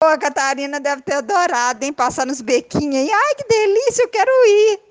Pô, a Catarina deve ter adorado, hein? Passar nos bequinhos aí. Ai, que delícia, eu quero ir.